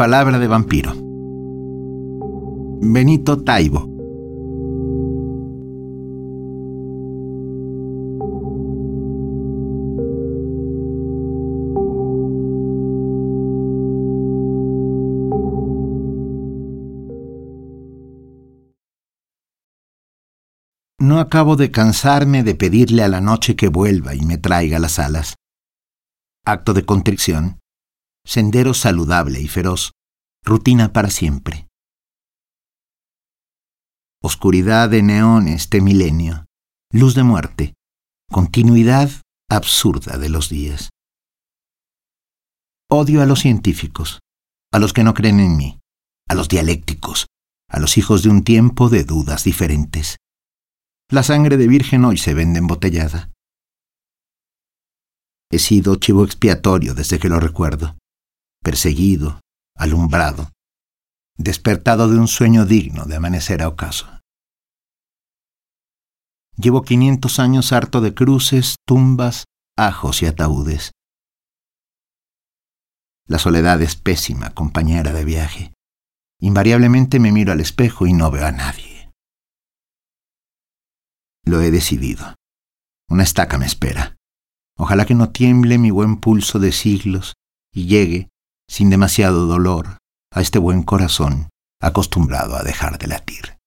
Palabra de vampiro. Benito Taibo. No acabo de cansarme de pedirle a la noche que vuelva y me traiga las alas. Acto de contrición, sendero saludable y feroz, rutina para siempre. Oscuridad de neón este milenio, luz de muerte, continuidad absurda de los días. Odio a los científicos, a los que no creen en mí, a los dialécticos, a los hijos de un tiempo de dudas diferentes. La sangre de virgen hoy se vende embotellada. He sido chivo expiatorio desde que lo recuerdo, perseguido, alumbrado, despertado de un sueño digno de amanecer a ocaso. Llevo quinientos años harto de cruces, tumbas, ajos y ataúdes. La soledad es pésima compañera de viaje. Invariablemente me miro al espejo y no veo a nadie. Lo he decidido. Una estaca me espera. Ojalá que no tiemble mi buen pulso de siglos y llegue, sin demasiado dolor, a este buen corazón acostumbrado a dejar de latir.